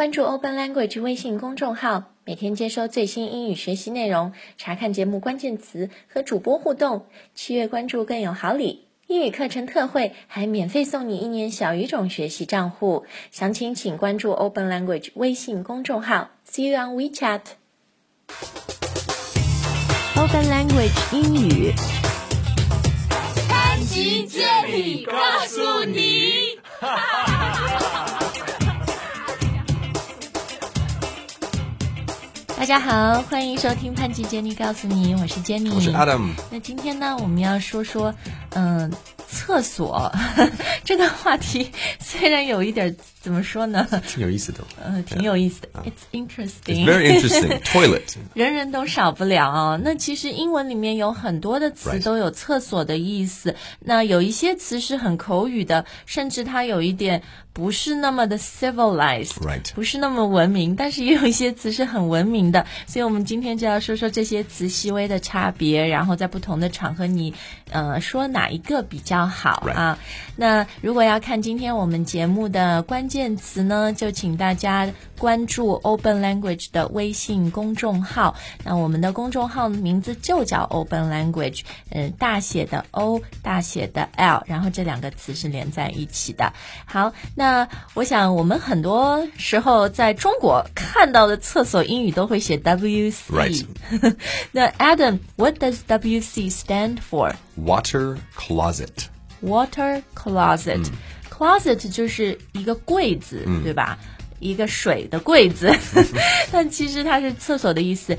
关注 Open Language 微信公众号，每天接收最新英语学习内容，查看节目关键词和主播互动。七月关注更有好礼，英语课程特惠，还免费送你一年小语种学习账户。详情请关注 Open Language 微信公众号。See you on WeChat。Open Language 英语。潘吉接力告诉你。大家好，欢迎收听潘吉 Jenny 告诉你，我是 Jenny，我是 Adam。那今天呢，我们要说说，嗯。厕所 这个话题虽然有一点怎么说呢？挺有意思的。呃，挺有意思的。It's interesting. Very interesting. Toilet. 人人都少不了啊。那其实英文里面有很多的词都有厕所的意思。那有一些词是很口语的，甚至它有一点不是那么的 civilized，不是那么文明。但是也有一些词是很文明的。所以我们今天就要说说这些词细微的差别，然后在不同的场合你呃说哪一个比较。好啊，那如果要看今天我们节目的关键词呢，就请大家关注 Open Language 的微信公众号。那我们的公众号名字就叫 Open Language，嗯，大写的 O，大写的 L，然后这两个词是连在一起的。好，那我想我们很多时候在中国看到的厕所英语都会写 WC。那 Adam，What does WC stand for？Water closet。Water closet，closet 就是一个柜子，对吧？一个水的柜子，但其实它是厕所的意思。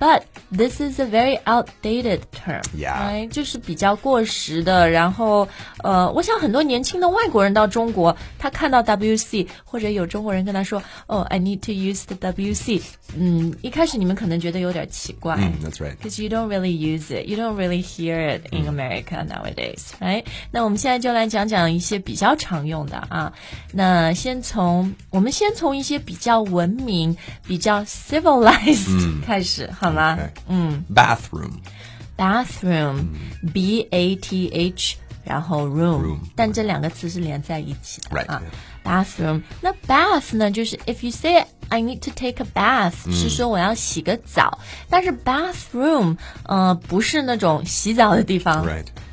But this is a very outdated term，哎，就是比较过时的。然后，呃，我想很多年轻的外国人到中国，他看到 WC，或者有中国人跟他说，哦，I need to use the WC。嗯，一开始你们可能觉得有点奇怪。That's right. Because you don't really use it, you don't really hear it in America nowadays, right? 那我们现在就来讲讲一些比较常用的啊。那先从我们先从一些比较文明、比较 civilized 开始，哈。 好吗？嗯，bathroom，bathroom，b a t h，然后 room，但这两个词是连在一起的啊。bathroom，那 bath 呢？就是 if you say I need to take a bath，是说我要洗个澡。但是 bathroom，呃，不是那种洗澡的地方。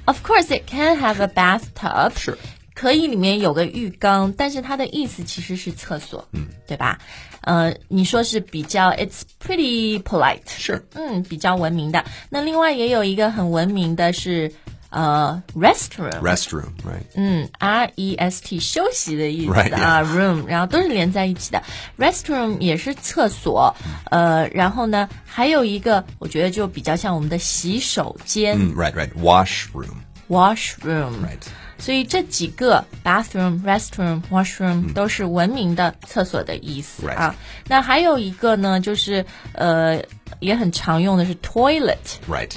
Of course, it can have a bathtub. 是。 可以里面有个浴缸，但是它的意思其实是厕所，嗯，对吧？呃，你说是比较，it's pretty polite，是，嗯，比较文明的。那另外也有一个很文明的是，呃，restroom，restroom，right，嗯，r e s t 休息的意思啊，room，然后都是连在一起的，restroom 也是厕所，呃，然后呢，还有一个我觉得就比较像我们的洗手间，right，right，washroom，washroom，right。所以这几个 bathroom、restroom、washroom 都是文明的厕所的意思啊。那还有一个呢，就是呃也很常用的是 toilet。Right。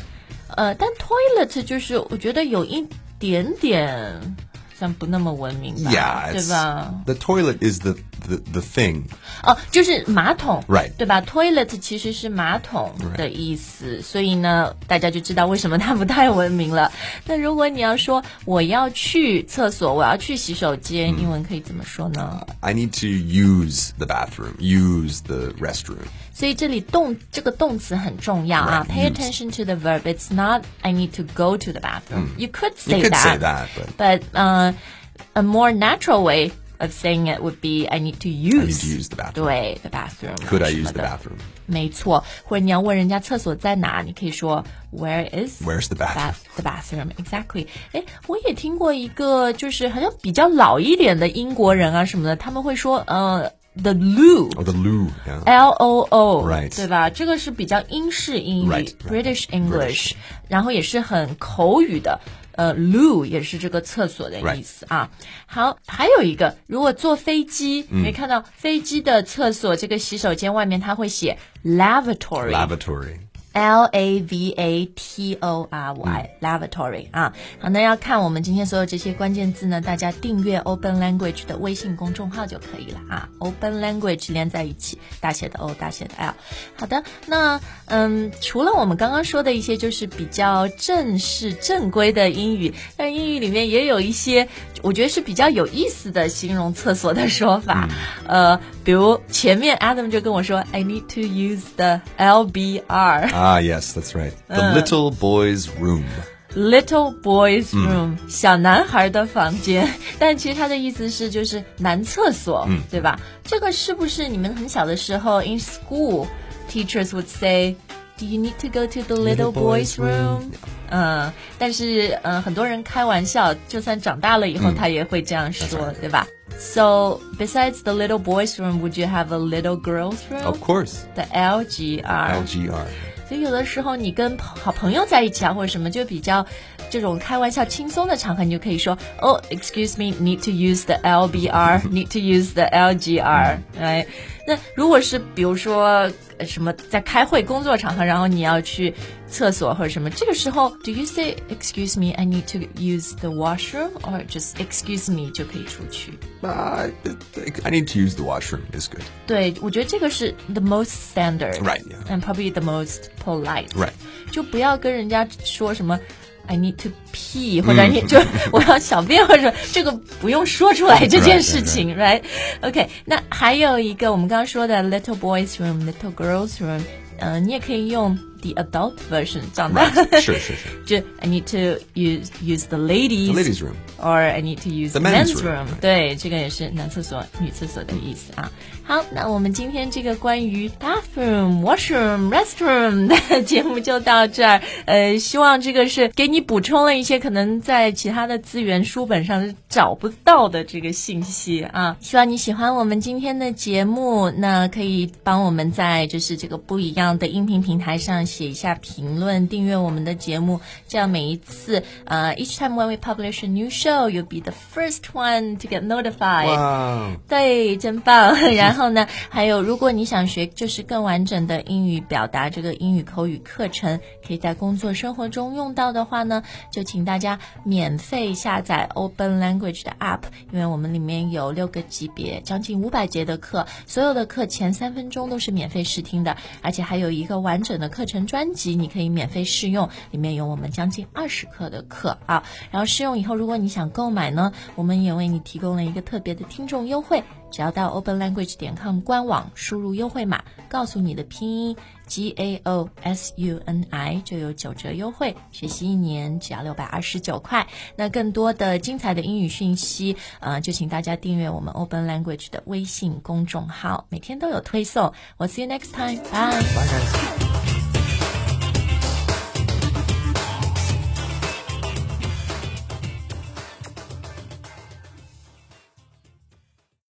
呃，但 toilet 就是我觉得有一点点。像不那么文明吧，yeah, 对吧？The toilet is the the the thing。哦，就是马桶，right？对吧？Toilet 其实是马桶的意思，所以呢，大家就知道为什么它不太文明了。那如果你要说我要去厕所，我要去洗手间，英文可以怎么说呢？I need to use the bathroom, use the restroom。所以这里动这个动词很重要啊。Pay attention to the verb. It's not I need to go to the bathroom. You could say that, but uh, a more natural way of saying it would be I need to use, use the bathroom. 对，the bathroom. Could I use the bathroom? 没错，或者你要问人家厕所在哪，你可以说 Where is Where's the bathroom? The bathroom exactly. 哎，我也听过一个，就是好像比较老一点的英国人啊什么的，他们会说呃。The loo, oh, the loo, L O O, right? 对吧？这个是比较英式英语，British English，然后也是很口语的。 呃，loo 也是这个厕所的意思啊。好，还有一个，如果坐飞机，没看到飞机的厕所这个洗手间外面，它会写 lavatory。lavatory。L A V A T O R Y，lavatory 啊，好，那要看我们今天所有这些关键字呢，大家订阅 Open Language 的微信公众号就可以了啊。Open Language 连在一起，大写的 O，大写的 L。好的，那嗯，除了我们刚刚说的一些就是比较正式正规的英语，但英语里面也有一些我觉得是比较有意思的形容厕所的说法。呃，比如前面 Adam 就跟我说，I need to use the LBR。 Ah, yes, that's right. The little boy's room. Little boy's room，、小男孩的房间，但其实它的意思是就是男厕所，对吧？这个是不是你们很小的时候 in school teachers would say Do you need to go to the little, Little boy's boy's room？ room？嗯，但是嗯、呃很多人开玩笑，就算长大了以后，他也会这样说，对吧？So besides the little boy's room, would you have a little girl's room? Of course. The LGR。 LGR. 所以有的时候你跟好朋友在一起啊，或者什么，就比较这种开玩笑、轻松的场合，你就可以说，Oh, excuse me, need to use the LBR, need to use the LGR，哎，那如果是比如说呃什么在开会、工作场合，然后你要去厕所或者什么，这个时候，Do you say excuse me, I need to use the washroom, or just excuse me 就可以出去？ Uh, I need to use the washroom is good. 对，我觉得这个是 the most standard, Right, yeah. and probably the most polite. Right. 就不要跟人家说什么 I need to pee 或者你就我要小便或者这个不用说出来这件事情，right？OK，、那还有一个我们刚刚说的 little boys room、little girls room，嗯、你也可以用 the adult version 长大 Right. Sure, sure, sure. 就 I need to use use the ladies The ladies' room. or I need to use The men's room。对，这个也是男厕所、女厕所的意思啊。好，那我们今天这个关于 bathroom、washroom、restroom 的节目就到这儿。呃，希望这个是给你补充了一些可能在其他的资源书本上是找不到的这个信息啊。希望你喜欢我们今天的节目，那可以帮我们在就是这个不一样的音频平台上写一下评论，订阅我们的节目，这样每一次呃，each time when we publish a new show, you'll be the first one to get notified。对，真棒。然后呢，还有，如果你想学就是更完整的英语表达，这个英语口语课程可以在工作生活中用到的话呢，就请大家免费下载 Open Language 的 App，因为我们里面有六个级别，将近五百节的课，所有的课前三分钟都是免费试听的，而且还有一个完整的课程专辑，你可以免费试用，里面有我们将近二十课的课啊。然后试用以后，如果你想购买呢，我们也为你提供了一个特别的听众优惠。只要到 openlanguage 点 com 官网输入优惠码，告诉你的拼音 G A O S U N I 就有九折优惠，学习一年只要六百二十九块。那更多的精彩的英语讯息，呃，就请大家订阅我们 Open Language 的微信公众号，每天都有推送。我 see you next time，bye。